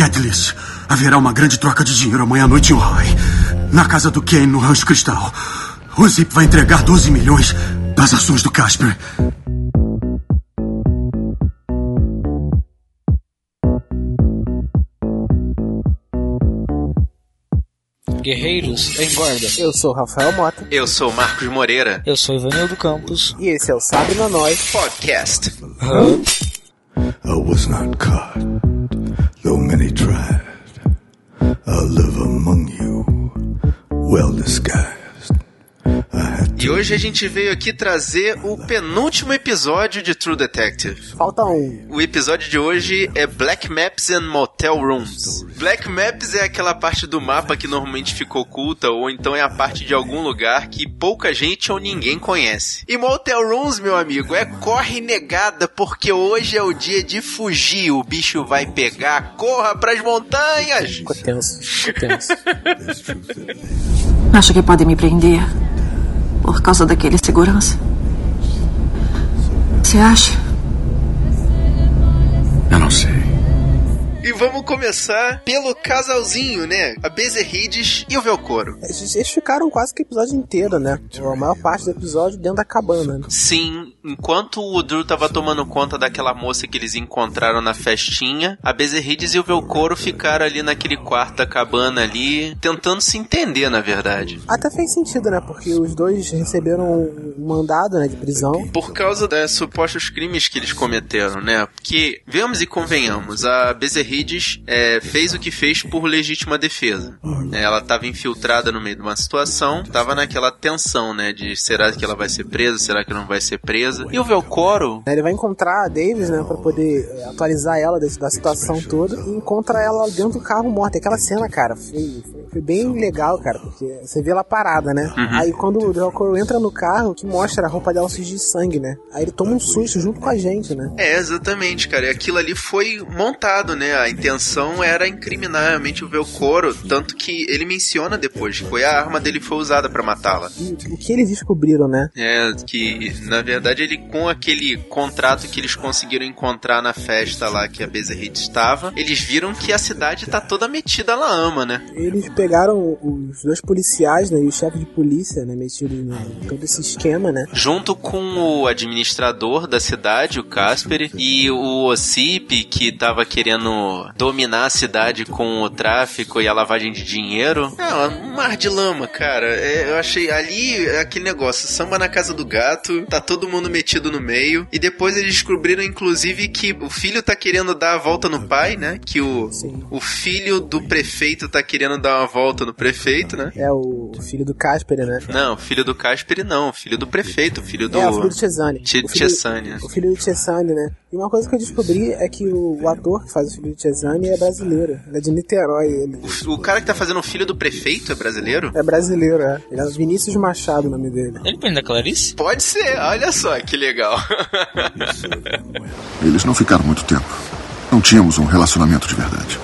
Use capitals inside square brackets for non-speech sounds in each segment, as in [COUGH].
Catalyst. Haverá uma grande troca de dinheiro amanhã à noite em Ojai. Na casa do Kane, no Rancho Cristal. O Zip vai entregar 12 milhões das ações do Casper. Guerreiros em guarda. Eu sou o Rafael Mota. Eu sou Marcos Moreira. Eu sou Ivanildo Campos. E esse é o Sabe na Nós Podcast. I was not caught, though many tried. I live among you, well disguised. I E hoje a gente veio aqui trazer o penúltimo episódio de True Detective. Falta um. O episódio de hoje é Black Maps and Motel Rooms. Black Maps é aquela parte do mapa que normalmente fica oculta, ou então é a parte de algum lugar que pouca gente ou ninguém conhece. E Motel Rooms, meu amigo, é corre negada, porque hoje é o dia de fugir. O bicho vai pegar, corra pras montanhas! Ficou tenso. Ficou tenso. Acha que podem me prender por causa daquele segurança? Você acha? E vamos começar pelo casalzinho, né? A Bezerrides e o Velcoro. Eles eles ficaram quase que o episódio inteiro, né? A maior parte do episódio dentro da cabana. né? Sim, enquanto o Drew tava tomando conta daquela moça que eles encontraram na festinha, a Bezerrides e o Velcoro ficaram ali naquele quarto da cabana ali, tentando se entender, na verdade. Até fez sentido, né? Porque os dois receberam um mandado né, de prisão. Por causa dos supostos crimes que eles cometeram, né? Porque, vemos e convenhamos, a Bezerrides é, fez o que fez por legítima defesa. É, ela estava infiltrada no meio de uma situação, estava naquela tensão, né? De será que ela vai ser presa, será que não vai ser presa. E o Velcoro, Ele vai encontrar a Davis, né? Pra poder eh, atualizar ela da situação toda. E encontra ela dentro do carro morta. Aquela cena, cara, foi, foi- bem legal, cara. Porque você vê ela parada, né? Aí quando o Delcoro entra no carro, que mostra a roupa dela suja de sangue, né? Aí ele toma um susto junto com a gente, né? É, exatamente, cara. E aquilo ali foi montado, né? A intenção era incriminar realmente o Velcoro, tanto que ele menciona depois que foi a arma dele foi usada pra matá-la. O que eles descobriram, né? É, que na verdade ele com aquele contrato que eles conseguiram encontrar na festa lá que a Bezerrite estava, eles viram que a cidade tá toda metida ela ama, né? Eles pegaram os dois policiais, né? E o chefe de polícia, né? Metido em todo esse esquema, né? Junto com o administrador da cidade, o Casper, e o Ossip, que tava querendo dominar a cidade com o tráfico e a lavagem de dinheiro. É, um mar de lama, cara. É, eu achei ali é aquele negócio, samba na casa do gato, tá todo mundo metido no meio. E depois eles descobriram, inclusive, que o filho tá querendo dar a volta no pai, né? Que o, Sim. o filho do prefeito tá querendo dar uma volta no prefeito, né? É o filho do Casper, né? Não, filho do Casper não, filho do prefeito, filho do. É, o filho do Chesane. Che- O filho- né? O filho do Chesane, né? E uma coisa que eu descobri é que o, o ator que faz o filho do Chesane é brasileiro. Ele é de Niterói, ele. O cara que tá fazendo o filho do prefeito é brasileiro? É brasileiro, é. Ele é Vinícius Machado o nome dele. Ele prende a Clarice? Pode ser, olha só que legal. [LAUGHS] Eles não ficaram muito tempo. Não tínhamos um relacionamento de verdade.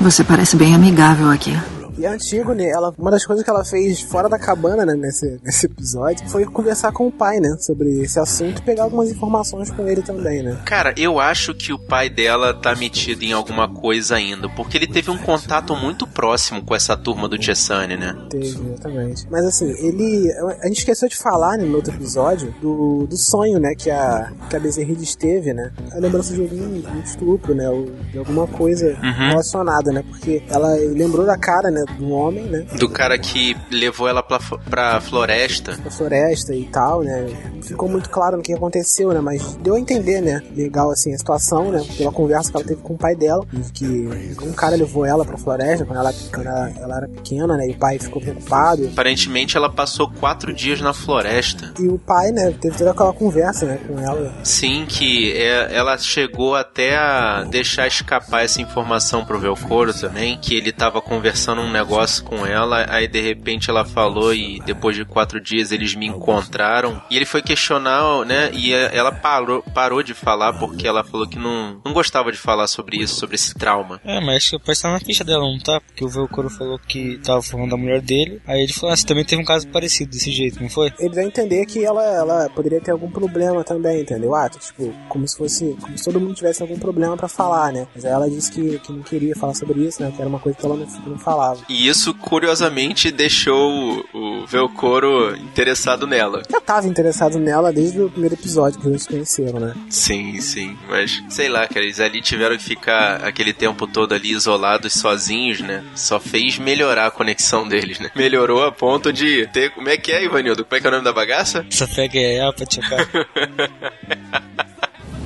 Você parece bem amigável aqui. E é antigo, né? Ela, uma das coisas que ela fez fora da cabana, né, nesse, nesse episódio, foi conversar com o pai, né? Sobre esse assunto e pegar algumas informações com ele também, né? Cara, eu acho que o pai dela tá metido em alguma coisa ainda, porque ele teve um contato muito próximo com essa turma do Chessane, né? Teve, exatamente. Mas assim, ele. A gente esqueceu de falar né, no outro episódio do, do sonho, né, que a, que a Bezerrides teve, né? A lembrança de algum um estupro, né? Ou de alguma coisa relacionada, né? Porque ela lembrou da cara, né, do homem, né? Do cara que levou ela pra, pra floresta. Da floresta e tal, né? Ficou muito claro no que aconteceu, né? Mas deu a entender, né? Legal, assim, a situação, né? Pela conversa que ela teve com o pai dela. de Que um cara levou ela pra floresta quando ela, quando ela, ela era pequena, né? E o pai ficou preocupado. Aparentemente ela passou quatro dias na floresta. E o pai, né? Teve toda aquela conversa, né? Com ela. Sim, que é- ela chegou até a deixar escapar essa informação pro Velcoro também, que ele tava conversando um negócio com ela, aí de repente ela falou e depois de quatro dias eles me encontraram. E ele foi questionar, né? E ela parou, parou de falar porque ela falou que não, não gostava de falar sobre isso, sobre esse trauma. É, mas pode estar na ficha dela, não tá? Porque o Velcoro falou que tava falando da mulher dele. Aí ele falou, ah, você também teve um caso parecido desse jeito, não foi? Ele dá a entender que ela, ela poderia ter algum problema também, entendeu? Ah, tipo, como se fosse. Como se todo mundo tivesse algum problema para falar, né? Mas aí ela disse que, que não queria falar sobre isso, né? Que era uma coisa que ela não, não falava. E isso, curiosamente, deixou o Velcoro interessado nela. Já tava interessado nela desde o primeiro episódio que eles se conheceram, né? Sim, sim. Mas, sei lá, cara, eles ali tiveram que ficar aquele tempo todo ali isolados, sozinhos, né? Só fez melhorar a conexão deles, né? Melhorou a ponto de ter. Como é que é, Ivanildo? Como é que é o nome da bagaça? Essa pega é A pra chocar. [LAUGHS]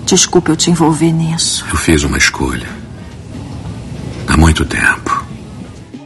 Desculpe eu te envolver nisso. Eu fiz uma escolha. Há muito tempo.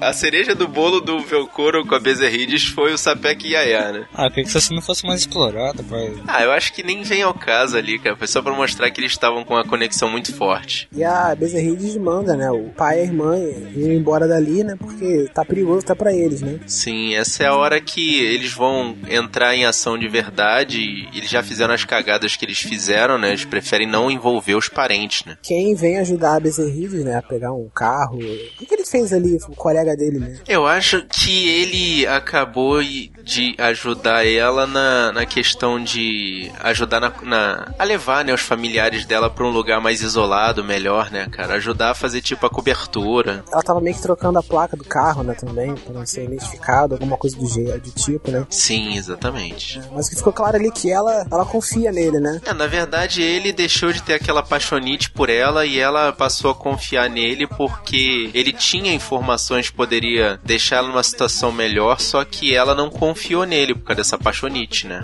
A cereja do bolo do Velcoro com a Bezerrides foi o Sapek Yaya, né? Ah, eu queria que essa cena fosse mais explorada, pai. Ah, eu acho que nem vem ao caso ali, cara. Foi só pra mostrar que eles estavam com uma conexão muito forte. E a Bezerrides manda, né? O pai e a irmã ir embora dali, né? Porque tá perigoso até pra eles, né? Sim, essa é a hora que eles vão entrar em ação de verdade. E eles já fizeram as cagadas que eles fizeram, né? Eles preferem não envolver os parentes, né? Quem vem ajudar a Bezerrides, né? A pegar um carro. O que, que ele fez ali, o colega dele, né? Eu acho que ele acabou de ajudar ela na, na questão de ajudar na, na a levar né, os familiares dela para um lugar mais isolado, melhor, né, cara? Ajudar a fazer tipo a cobertura. Ela tava meio que trocando a placa do carro, né, também, pra não ser identificado, alguma coisa do, do tipo, né? Sim, exatamente. É, mas que ficou claro ali que ela, ela confia nele, né? É, na verdade ele deixou de ter aquela paixonite por ela e ela passou a confiar nele porque ele tinha informações poderia deixar ela numa situação melhor, só que ela não confiou nele por causa dessa paixonite, né?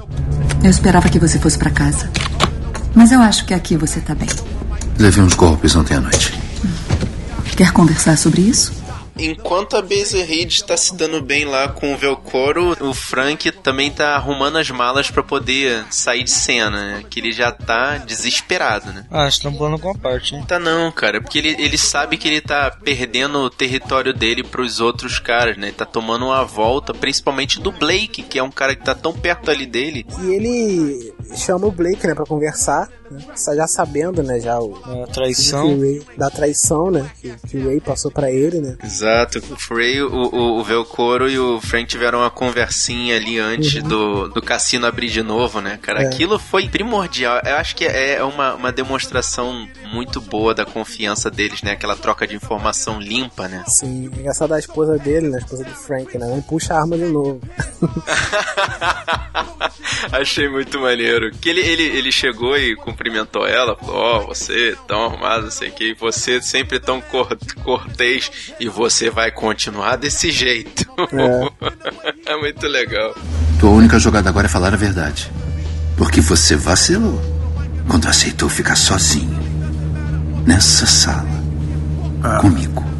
Eu esperava que você fosse para casa. Mas eu acho que aqui você tá bem. Levei uns golpes ontem à noite. Quer conversar sobre isso? Enquanto a Bezerrid está se dando bem lá com o Velcoro, o Frank também tá arrumando as malas para poder sair de cena, né? Que ele já tá desesperado, né? Ah, estão pulando alguma parte, hein? Tá não, cara, porque ele, ele sabe que ele tá perdendo o território dele pros outros caras, né? Ele tá tomando uma volta, principalmente do Blake, que é um cara que tá tão perto ali dele. E ele chama o Blake, né, pra conversar, né? já sabendo, né, já o... A traição. Ray, da traição, né, que, que o Ray passou para ele, né. Exato. O Ray, o, o, o Velcoro e o Frank tiveram uma conversinha ali antes uhum. do, do cassino abrir de novo, né, cara. É. Aquilo foi primordial. Eu acho que é uma, uma demonstração muito boa da confiança deles, né, aquela troca de informação limpa, né. Sim, engraçado a esposa dele, né, a esposa do Frank, né, não puxa a arma de novo. [LAUGHS] Achei muito maneiro. Que ele, ele, ele chegou e cumprimentou ela, falou: Ó, oh, você tão arrumado, não sei o que, você sempre tão cor, cortês e você vai continuar desse jeito. É. [LAUGHS] é muito legal. Tua única jogada agora é falar a verdade. Porque você vacilou quando aceitou ficar sozinho nessa sala ah. comigo.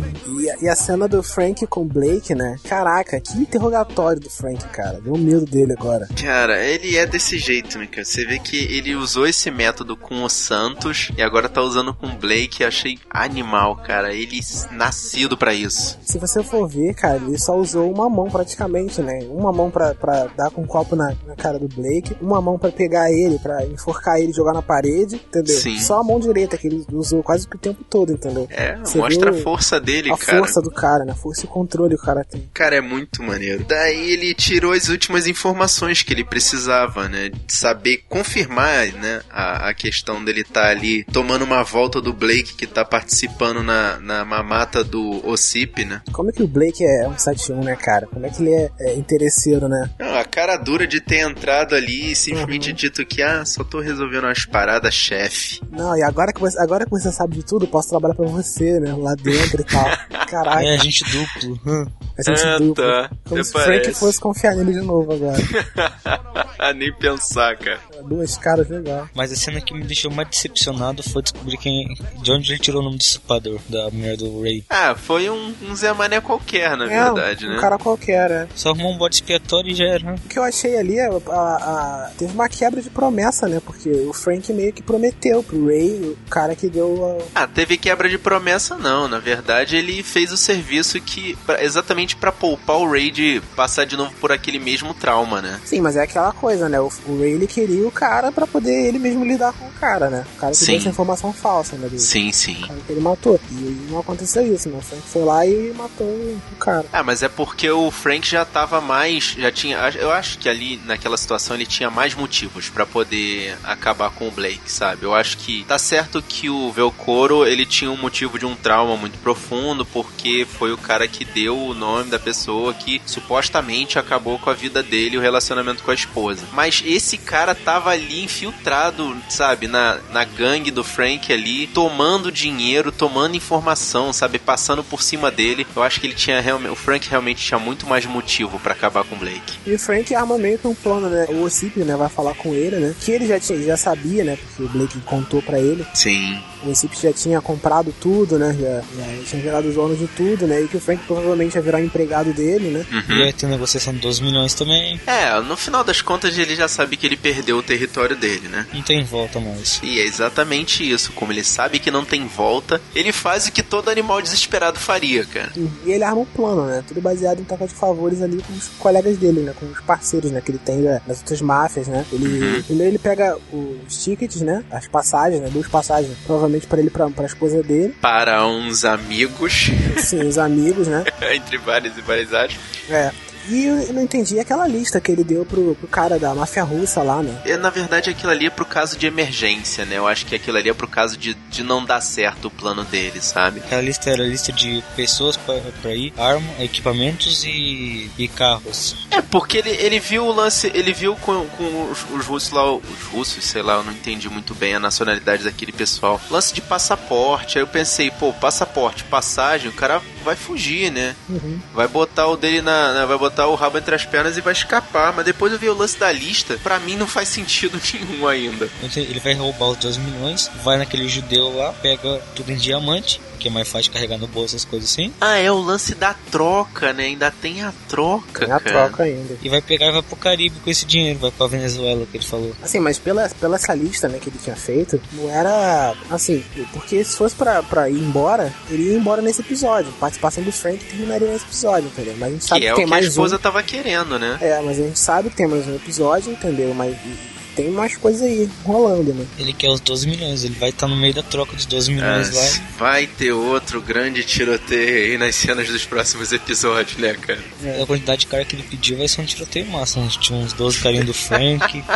E, a cena do Frank com o Blake, né? Caraca, que interrogatório do Frank, cara. Deu medo dele agora. Cara, ele é desse jeito, né, cara? Você vê que ele usou esse método com o Santos e agora tá usando com o Blake. Achei animal, cara. Ele nascido para isso. Se você for ver, cara, ele só usou uma mão praticamente, né? Uma mão pra, pra dar com um copo na, na cara do Blake, uma mão para pegar ele, para enforcar ele e jogar na parede, entendeu? Sim. Só a mão direita que ele usou quase o tempo todo, entendeu? É, você mostra a força dele, a cara força do cara, né? Força e controle o cara tem. Cara, é muito maneiro. Daí ele tirou as últimas informações que ele precisava, né? De saber confirmar, né? A, a questão dele estar tá ali tomando uma volta do Blake que tá participando na, na mamata do Ossip, né? Como é que o Blake é um 71, né, cara? Como é que ele é, é interesseiro, né? Não, a cara dura de ter entrado ali e simplesmente uhum. dito que, ah, só tô resolvendo umas paradas, chefe. Não, e agora que, você, agora que você sabe de tudo, posso trabalhar pra você, né? Lá dentro e tal. [LAUGHS] Caralho. É, agente duplo. Hum. Agente ah, duplo. Tá. Como Até se o Frank fosse confiar nele de novo agora. [LAUGHS] Nem pensar, cara. Duas caras legal. Mas a cena que me deixou mais decepcionado foi descobrir quem, de onde ele tirou o nome do dissipador da mulher do Ray. Ah, foi um, um Zé Mané qualquer, na é, verdade, um, né? Um cara qualquer, é. Só arrumou um bode expiatório e já era. O que eu achei ali, a, a, a, teve uma quebra de promessa, né? Porque o Frank meio que prometeu pro Ray, o cara que deu a... Ah, teve quebra de promessa não. Na verdade, ele fez fez o serviço que exatamente para poupar o Ray de passar de novo por aquele mesmo trauma, né? Sim, mas é aquela coisa, né? O, o Ray ele queria o cara para poder ele mesmo lidar com o cara, né? O cara que Sim. deu essa informação falsa, né? Do, Sim, sim. cara que ele matou. E não aconteceu isso, né? O Frank foi lá e matou o cara. Ah, mas é porque o Frank já tava mais. Já tinha. Eu acho que ali naquela situação ele tinha mais motivos pra poder acabar com o Blake, sabe? Eu acho que tá certo que o Velcoro ele tinha um motivo de um trauma muito profundo, porque foi o cara que deu o nome da pessoa que supostamente acabou com a vida dele e o relacionamento com a esposa. Mas esse cara tava ali infiltrado, sabe, na, na gangue do Frank ali, tomando dinheiro, tomando informação, sabe, passando por cima dele. Eu acho que ele tinha realmente. O Frank realmente tinha muito mais motivo pra acabar com o Blake. E o Frank arma meio que um plano, né? O Ossip, né, vai falar com ele, né? Que ele já, tinha, já sabia, né? Porque o Blake contou pra ele. Sim. O Ossip já tinha comprado tudo, né? Já, já tinha virado dono de tudo, né? E que o Frank provavelmente ia virar empregado dele, né? E vai ter negociação de 12 milhões também. É, no final das contas ele já sabe que ele perdeu o território dele, né? Não tem volta mais. E é exatamente isso. Como ele sabe que não tem volta, ele faz o que todo animal desesperado faria, cara. E ele arma um plano, né? Tudo baseado em troca de favores ali com os colegas dele, né? Com os parceiros, né? Que ele tem né? das outras máfias, né? Ele, Primeiro ele pega os tickets, né? As passagens, né? Duas passagens, provavelmente pra ele pra, pra esposa dele. Para uns amigos, Sim, os amigos, né? [LAUGHS] entre vários e vários aspas. É. E eu não entendi aquela lista que ele deu pro, pro cara da máfia russa lá, né? É, na verdade, aquilo ali é pro caso de emergência, né? Eu acho que aquilo ali é pro caso de, de não dar certo o plano dele, sabe? Aquela lista era a lista de pessoas pra, pra ir, arma, equipamentos e, e carros. É, porque ele, ele viu o lance, ele viu com, com os, os russos lá, os russos, sei lá, eu não entendi muito bem a nacionalidade daquele pessoal. Lance de passaporte, aí eu pensei, pô, passaporte, passagem, o cara vai fugir, né? Uhum. Vai botar o dele na, na- vai botar o rabo entre as pernas e vai escapar, mas depois eu vi o lance da lista, pra mim não faz sentido [LAUGHS] nenhum ainda. Então ele vai roubar os 12 milhões, vai naquele judeu lá, pega tudo em diamante, que é mais fácil de carregar no bolso, essas coisas assim, Ah, é o lance da troca, né? Ainda tem a troca, Tem a cara. troca ainda. e vai pegar e vai pro Caribe com esse dinheiro, vai pra Venezuela, que ele falou. Assim, mas pela, pela essa lista, né, que ele tinha feito, não era assim, porque se fosse pra, pra ir embora, ele ia embora nesse episódio. Participação do Frank terminaria nesse episódio, entendeu? Mas a gente sabe Que que, é o tem que a mais esposa um. tava querendo, né? É, mas a gente sabe que tem mais um episódio, entendeu? Mas e- tem mais coisa aí rolando, né? Ele quer os 12 milhões, ele vai estar no meio da troca dos 12 milhões Ah, lá. vai ter outro grande tiroteio aí nas cenas dos próximos episódios, né, cara? É, A quantidade de cara que ele pediu vai ser um tiroteio massa. Uns, tinha uns 12 carinhos do Frank, [LAUGHS]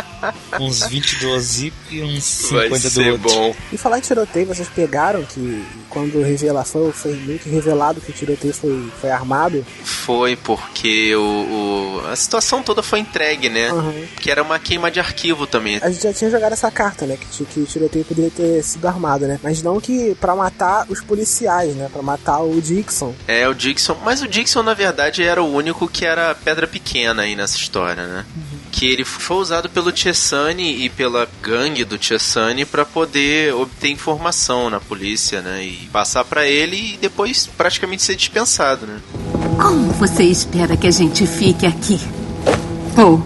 uns 20 do Zip e uns 50 Vai do ser outro. bom. E falar em tiroteio, vocês pegaram que quando revela, foi, foi meio que revelado que o tiroteio foi, foi armado? Foi porque o, o- a situação toda foi entregue, né? Aham. Que era uma queima de arquivo também. A gente já tinha jogado essa carta, né? Que, que o tiroteio poderia ter sido armado, né? Mas não que pra matar os policiais, né? Pra matar o Dixon. É, o Dixon. Mas o Dixon, na verdade, era o único que era pedra pequena aí nessa história, né? Que ele foi usado pelo Chesani e pela gangue do Chesani pra poder obter informação na polícia, né? E passar pra ele e depois praticamente ser dispensado, né? Como você espera que a gente fique aqui? Ou,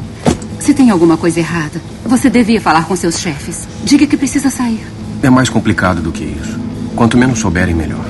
se tem alguma coisa errada, você devia falar com seus chefes. Diga que precisa sair. É mais complicado do que isso. Quanto menos souberem, melhor.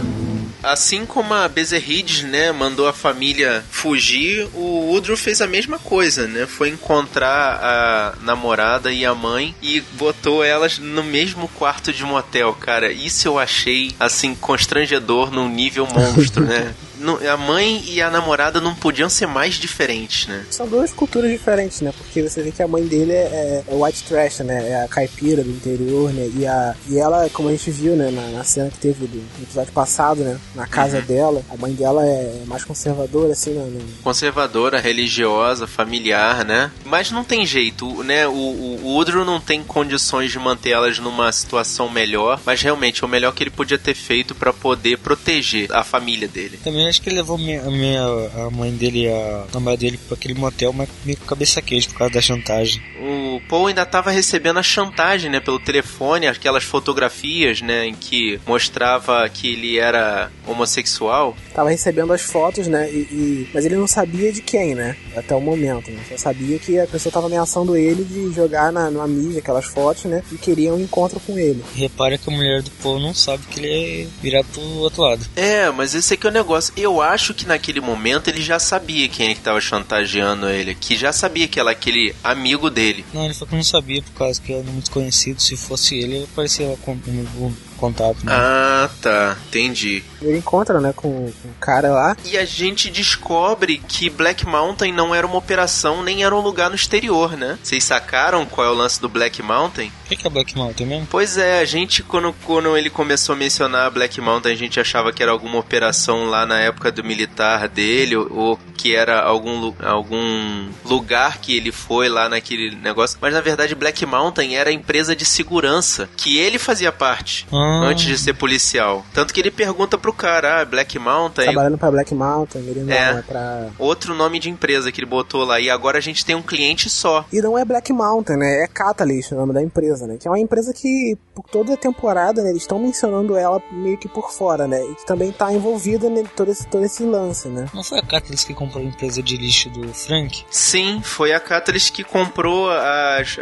Assim como a Bezerrides, né, mandou a família fugir, o Woodrow fez a mesma coisa, né? Foi encontrar a namorada e a mãe e botou elas no mesmo quarto de motel, cara. Isso eu achei, assim, constrangedor num nível monstro, né? [LAUGHS] Não- A mãe e a namorada não podiam ser mais diferentes, né? São duas culturas diferentes, né? Porque você vê que a mãe dele é, é white trash, né? É a caipira do interior, né? E, a, e ela, como a gente viu, né? Na, na cena que teve do, no episódio passado, né? Na casa dela, a mãe dela é mais conservadora, assim, né? conservadora, religiosa, familiar, né? Mas não tem jeito, né? O, o, o Woodrow não tem condições de manter elas numa situação melhor, mas realmente é o melhor que ele podia ter feito pra poder proteger a família dele. Também acho que ele levou minha, a, minha, a mãe dele e a namorada dele pra aquele motel, mas meio com cabeça quente por causa da chantagem. O o Paul ainda tava recebendo a chantagem, né, pelo telefone, aquelas fotografias, né, em que mostrava que ele era homossexual. Tava recebendo as fotos, né, e, e... mas ele não sabia de quem, né, até o momento, né, só sabia que a pessoa tava ameaçando ele de jogar na, na mídia aquelas fotos, né, e queria um encontro com ele. Repara que a mulher do Paul não sabe que ele é virado pro outro lado. É, mas esse aqui é o negócio. Eu acho que naquele momento ele já sabia quem é que tava chantageando ele, que já sabia que era aquele amigo dele. Não, ele falou que não sabia por causa que era muito conhecido. Se fosse ele, ele aparecia lá com o contato. Né? Ah, tá. Entendi. Ele encontra, né, com, o cara lá. E a gente descobre que Black Mountain não era uma operação, nem era um lugar no exterior, né? Vocês sacaram qual é o lance do Black Mountain? O que, que é Black Mountain mesmo? Pois é, a gente, quando, quando ele começou a mencionar Black Mountain, a gente achava que era alguma operação lá na época do militar dele, ou, ou que era algum, algum lugar que ele foi lá naquele negócio. Mas na verdade, Black Mountain era a empresa de segurança que ele fazia parte. Ah antes de ser policial. Tanto que ele pergunta pro cara, ah, Black Mountain. Trabalhando pra Black Mountain, ele não é, é pra. Outro nome de empresa que ele botou lá. E agora a gente tem um cliente só. E não é Black Mountain, né? É Catalyst o nome da empresa, né? Que é uma empresa que, por toda a temporada, né, eles estão mencionando ela meio que por fora, né? E que também tá envolvida em todo esse, todo esse lance, né? Não foi a Catalyst que comprou a empresa de lixo do Frank? Sim, foi a Catalyst que comprou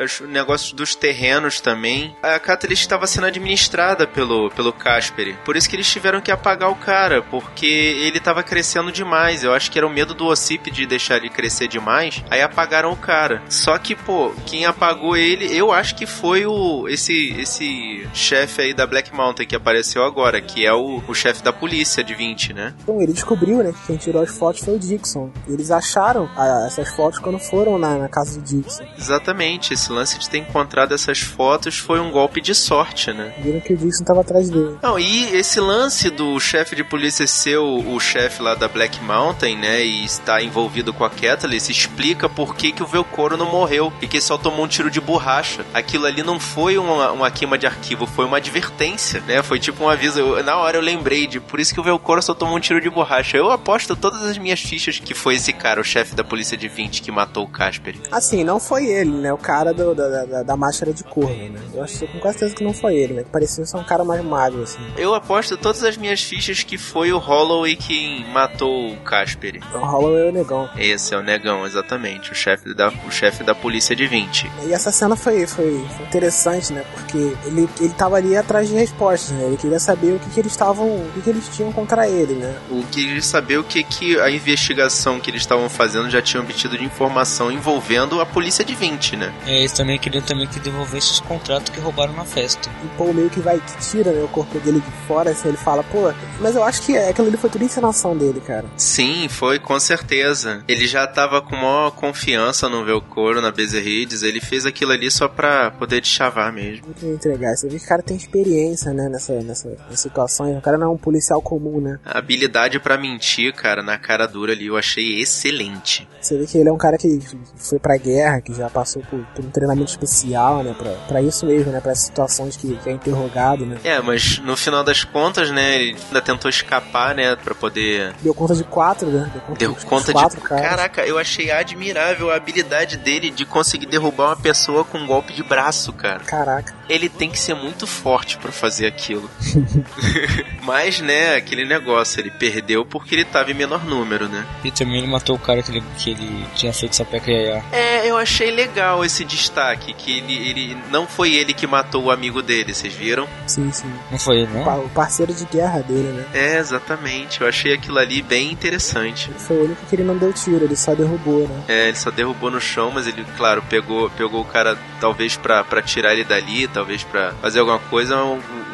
os negócios dos terrenos também. A Catalyst estava sendo administrada pelo pelo, Casper. Por isso que eles tiveram que apagar o cara, porque ele tava crescendo demais. Eu acho que era o medo do Ossip de deixar ele crescer demais. Aí apagaram o cara. Só que, pô, quem apagou ele, eu acho que foi o esse esse chefe aí da Black Mountain que apareceu agora, que é o, o chefe da polícia de 20, né? Bom, ele descobriu, né, que quem tirou as fotos foi o Dixon. Eles acharam ah, essas fotos quando foram na, na casa do Dixon. Exatamente, esse lance de ter encontrado essas fotos foi um golpe de sorte, né? Viram que o Dixon tava atrás dele. Não, e esse lance do chefe de polícia ser o, o chefe lá da Black Mountain, né, e estar envolvido com a Catalyst, explica por que, que o Velcoro não morreu e que só tomou um tiro de borracha. Aquilo ali não foi uma, uma queima de arquivo, foi uma advertência, né? Foi tipo um aviso. Eu, na hora eu lembrei de por isso que o Velcoro só tomou um tiro de borracha. Eu aposto todas as minhas fichas que foi esse cara, o chefe da polícia de 20, que matou o Casper. Assim, não foi ele, né? O cara do, da, da, da máscara de corvo, né? Eu acho com quase certeza que não foi ele, né? Que parecia ser um cara mais magro, assim. Eu aposto todas as minhas fichas que foi o Holloway quem matou o Casper. O Holloway é o negão. Esse é o negão, exatamente. O chefe da, o chefe da polícia de 20. E essa cena foi, foi, foi interessante, né? Porque ele, ele tava ali atrás de respostas, né? Ele queria saber o que, que eles estavam. o que, que eles tinham contra ele, né? O que queria saber o que, que a investigação que eles estavam fazendo já tinha obtido de informação envolvendo a polícia de 20, né? É, eles também queriam também que devolvesse os contratos que roubaram na festa. E Paul meio que vai tira né, o corpo dele de fora, assim, ele fala, pô, mas eu acho que aquilo ali foi tudo encenação dele, cara. Sim, foi, com certeza. Ele já tava com maior confiança no Velcoro, na Bezerrides, ele fez aquilo ali só pra poder te chavar mesmo. Muito entregar, você vê que o cara tem experiência, né, nessa, nessa, nessa situação, o cara não é um policial comum, né. A habilidade para mentir, cara, na cara dura ali, eu achei excelente. Você vê que ele é um cara que foi pra guerra, que já passou por, por um treinamento especial, né, pra, pra isso mesmo, né, pra situações que, que é interrogado, né. É, mas no final das contas, né, ele ainda tentou escapar, né, pra poder... Deu conta de quatro, né? Deu conta, Deu de, conta de quatro, caras. Caraca, eu achei admirável a habilidade dele de conseguir derrubar uma pessoa com um golpe de braço, cara. Caraca. Ele tem que ser muito forte para fazer aquilo. [LAUGHS] Mas, né, aquele negócio, ele perdeu porque ele tava em menor número, né? E também ele matou o cara que ele, que ele tinha feito sapeca iaiá. É, eu achei legal esse destaque, que ele, ele não foi ele que matou o amigo dele, vocês viram? Sim, sim. Não foi ele, né? O parceiro de guerra dele, né? É, exatamente. Eu achei aquilo ali bem interessante. Foi o único que ele não deu tiro, ele só derrubou, né? É, ele só derrubou no chão, mas ele, claro, pegou, pegou o cara talvez pra, pra tirar ele dali, talvez pra fazer alguma coisa,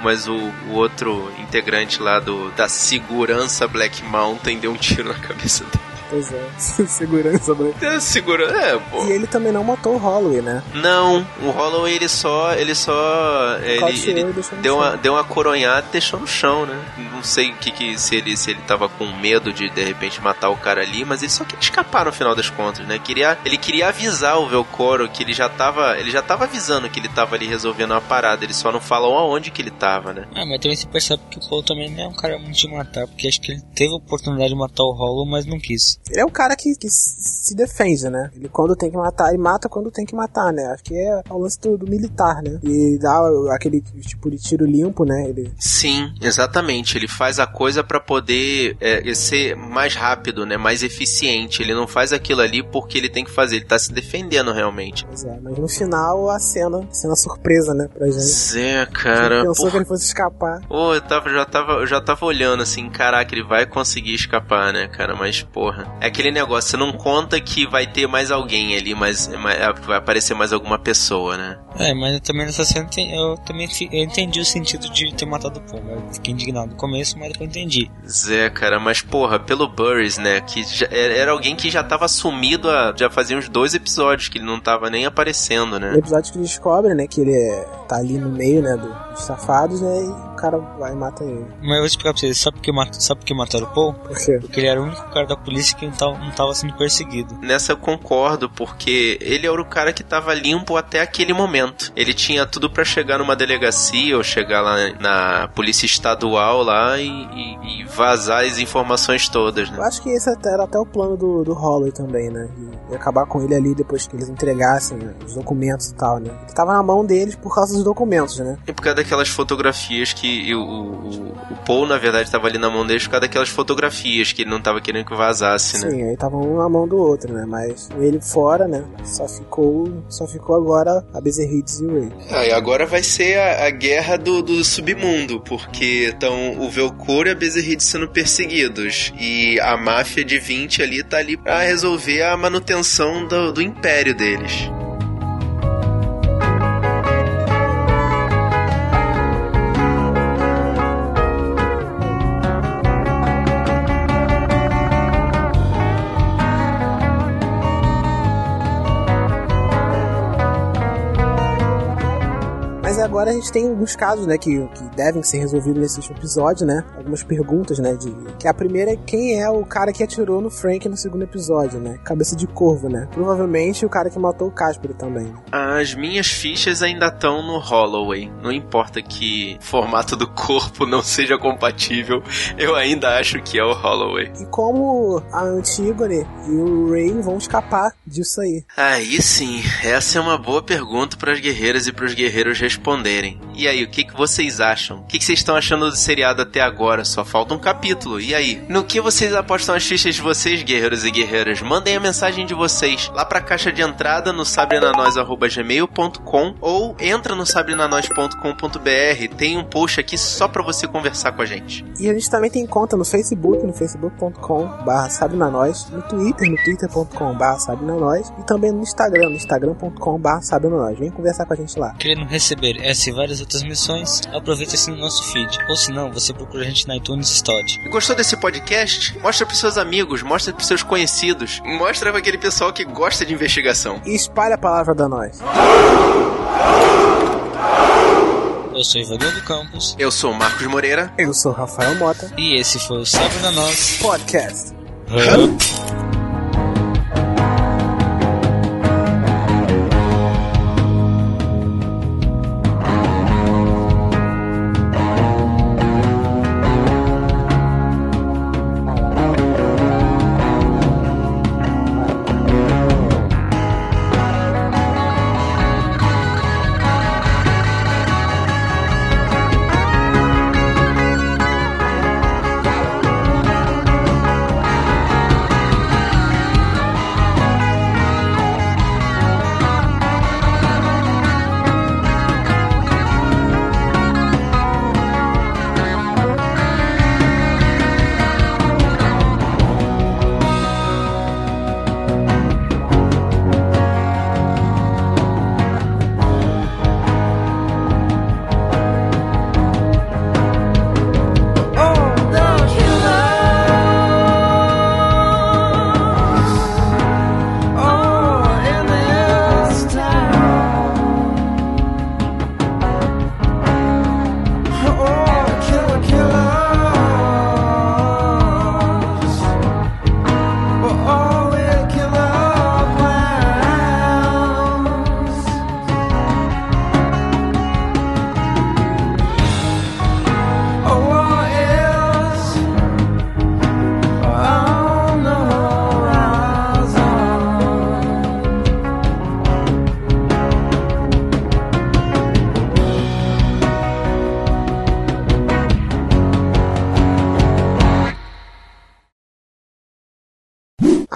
mas o, o outro integrante lá do, da segurança Black Mountain deu um tiro na cabeça dele. Pois é, [LAUGHS] segurança, né? É, segura, é, pô. E ele também não matou o Holloway, né? Não, o Holloway ele só, ele só, ele, ele deu, uma, deu uma coronhada e deixou no chão, né? Não sei o que, que se ele se ele tava com medo de de repente matar o cara ali, mas ele só queria escapar no final das contas, né? Queria, ele queria avisar o Velcoro que ele já tava, ele já tava avisando que ele tava ali resolvendo uma parada, ele só não falou aonde que ele tava, né? Ah, mas também se percebe que o Paul também não é um cara muito de matar, porque acho que ele teve a oportunidade de matar o Hollow, mas não quis. Ele é um cara que, que se defende, né? Ele quando tem que matar, ele mata quando tem que matar, né? Acho que é o lance do, do militar, né? E dá aquele tipo de tiro limpo, né? Ele... Sim, exatamente. Ele faz a coisa para poder é, ser mais rápido, né? Mais eficiente. Ele não faz aquilo ali porque ele tem que fazer. Ele tá se defendendo realmente. Pois é, mas no final a cena, cena surpresa, né? Pra gente. Zé, cara. pensou porra. que ele fosse escapar. Pô, eu tava, já tava, eu já tava olhando assim, caraca, ele vai conseguir escapar, né, cara? Mas, porra. É aquele negócio, você não conta que vai ter mais alguém ali, mas, mas vai aparecer mais alguma pessoa, né? É, mas também nessa cena eu também eu entendi o sentido de ter matado o Paul. Eu fiquei indignado no começo, mas depois entendi. Zé, cara, mas porra, pelo Burris, né? Que já, era alguém que já tava sumido há, já fazia uns dois episódios que ele não tava nem aparecendo, né? No episódio que descobre, né, que ele é, tá ali no meio, né, do, dos safados, né, e o cara vai e mata ele. Mas eu vou explicar pra vocês, sabe por que, sabe por que mataram o Paul? Por quê? Porque ele era o único cara da polícia que não tava, não tava sendo perseguido. Nessa eu concordo, porque ele era o cara que tava limpo até aquele momento. Ele tinha tudo para chegar numa delegacia ou chegar lá na polícia estadual lá e, e, e vazar as informações todas, né? Eu acho que esse era até o plano do, do Holloway também, né? E acabar com ele ali depois que eles entregassem né? os documentos e tal, né? Ele tava na mão deles por causa dos documentos, né? E por causa daquelas fotografias que o, o, o Paul, na verdade, estava ali na mão deles por causa daquelas fotografias que ele não tava querendo que vazasse, né? Sim, aí tava um na mão do outro, né? Mas ele fora, né? Só ficou, só ficou agora a Bezerrides e o Ray. Ah, e agora vai ser a, a guerra do, do submundo, porque estão o Velcor e a Bezerrides sendo perseguidos e a máfia de 20 ali tá ali para resolver a manutenção do, do império deles. Agora a gente tem alguns casos, né, que, que devem ser resolvidos nesse episódio, né? Algumas perguntas, né? De, que a primeira é quem é o cara que atirou no Frank no segundo episódio, né? Cabeça de corvo, né? Provavelmente o cara que matou o Casper também. Né? As minhas fichas ainda estão no Holloway. Não importa que o formato do corpo não seja compatível, eu ainda acho que é o Holloway. E como a Antigone e o Ray vão escapar disso aí? Aí sim, essa é uma boa pergunta para as guerreiras e para os guerreiros responderem E aí, o que vocês acham? O que, que vocês estão achando do seriado até agora? Só falta um capítulo. E aí? No que vocês apostam as fichas de vocês, guerreiros e guerreiras? Mandem a mensagem de vocês lá pra caixa de entrada no sabrenanois.gmail.com ou entra no sabrenanois.com.br. Tem um post aqui só pra você conversar com a gente. E a gente também tem conta no Facebook, no facebook.com sabrenanois, no Twitter, no twitter.com sabrenanois e também no Instagram, no instagram.com sabrenanois. Vem conversar com a gente lá. Querendo receber essa e várias outras missões, aproveita assim no nosso feed. Ou se não, você procura a gente na iTunes Store. Gostou desse podcast? Mostra pros seus amigos, mostra pros seus conhecidos, mostra pra aquele pessoal que gosta de investigação. E espalha a palavra da nós. Eu sou Ivanildo Campos. Eu sou Marcos Moreira. Eu sou Rafael Mota. E esse foi o Sabe da Nós Podcast.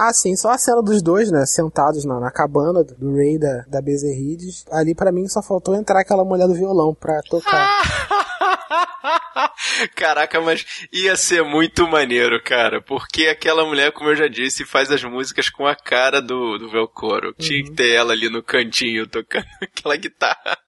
Ah, sim, só a cena dos dois, né? Sentados na, na cabana do, rei da, da Bezerrides. Ali para mim só faltou entrar aquela mulher do violão pra tocar. [LAUGHS] Caraca, mas ia ser muito maneiro, cara. Porque aquela mulher, como eu já disse, faz as músicas com a cara do, do Velcoro. Tinha que ter ela ali no cantinho tocando [LAUGHS] aquela guitarra.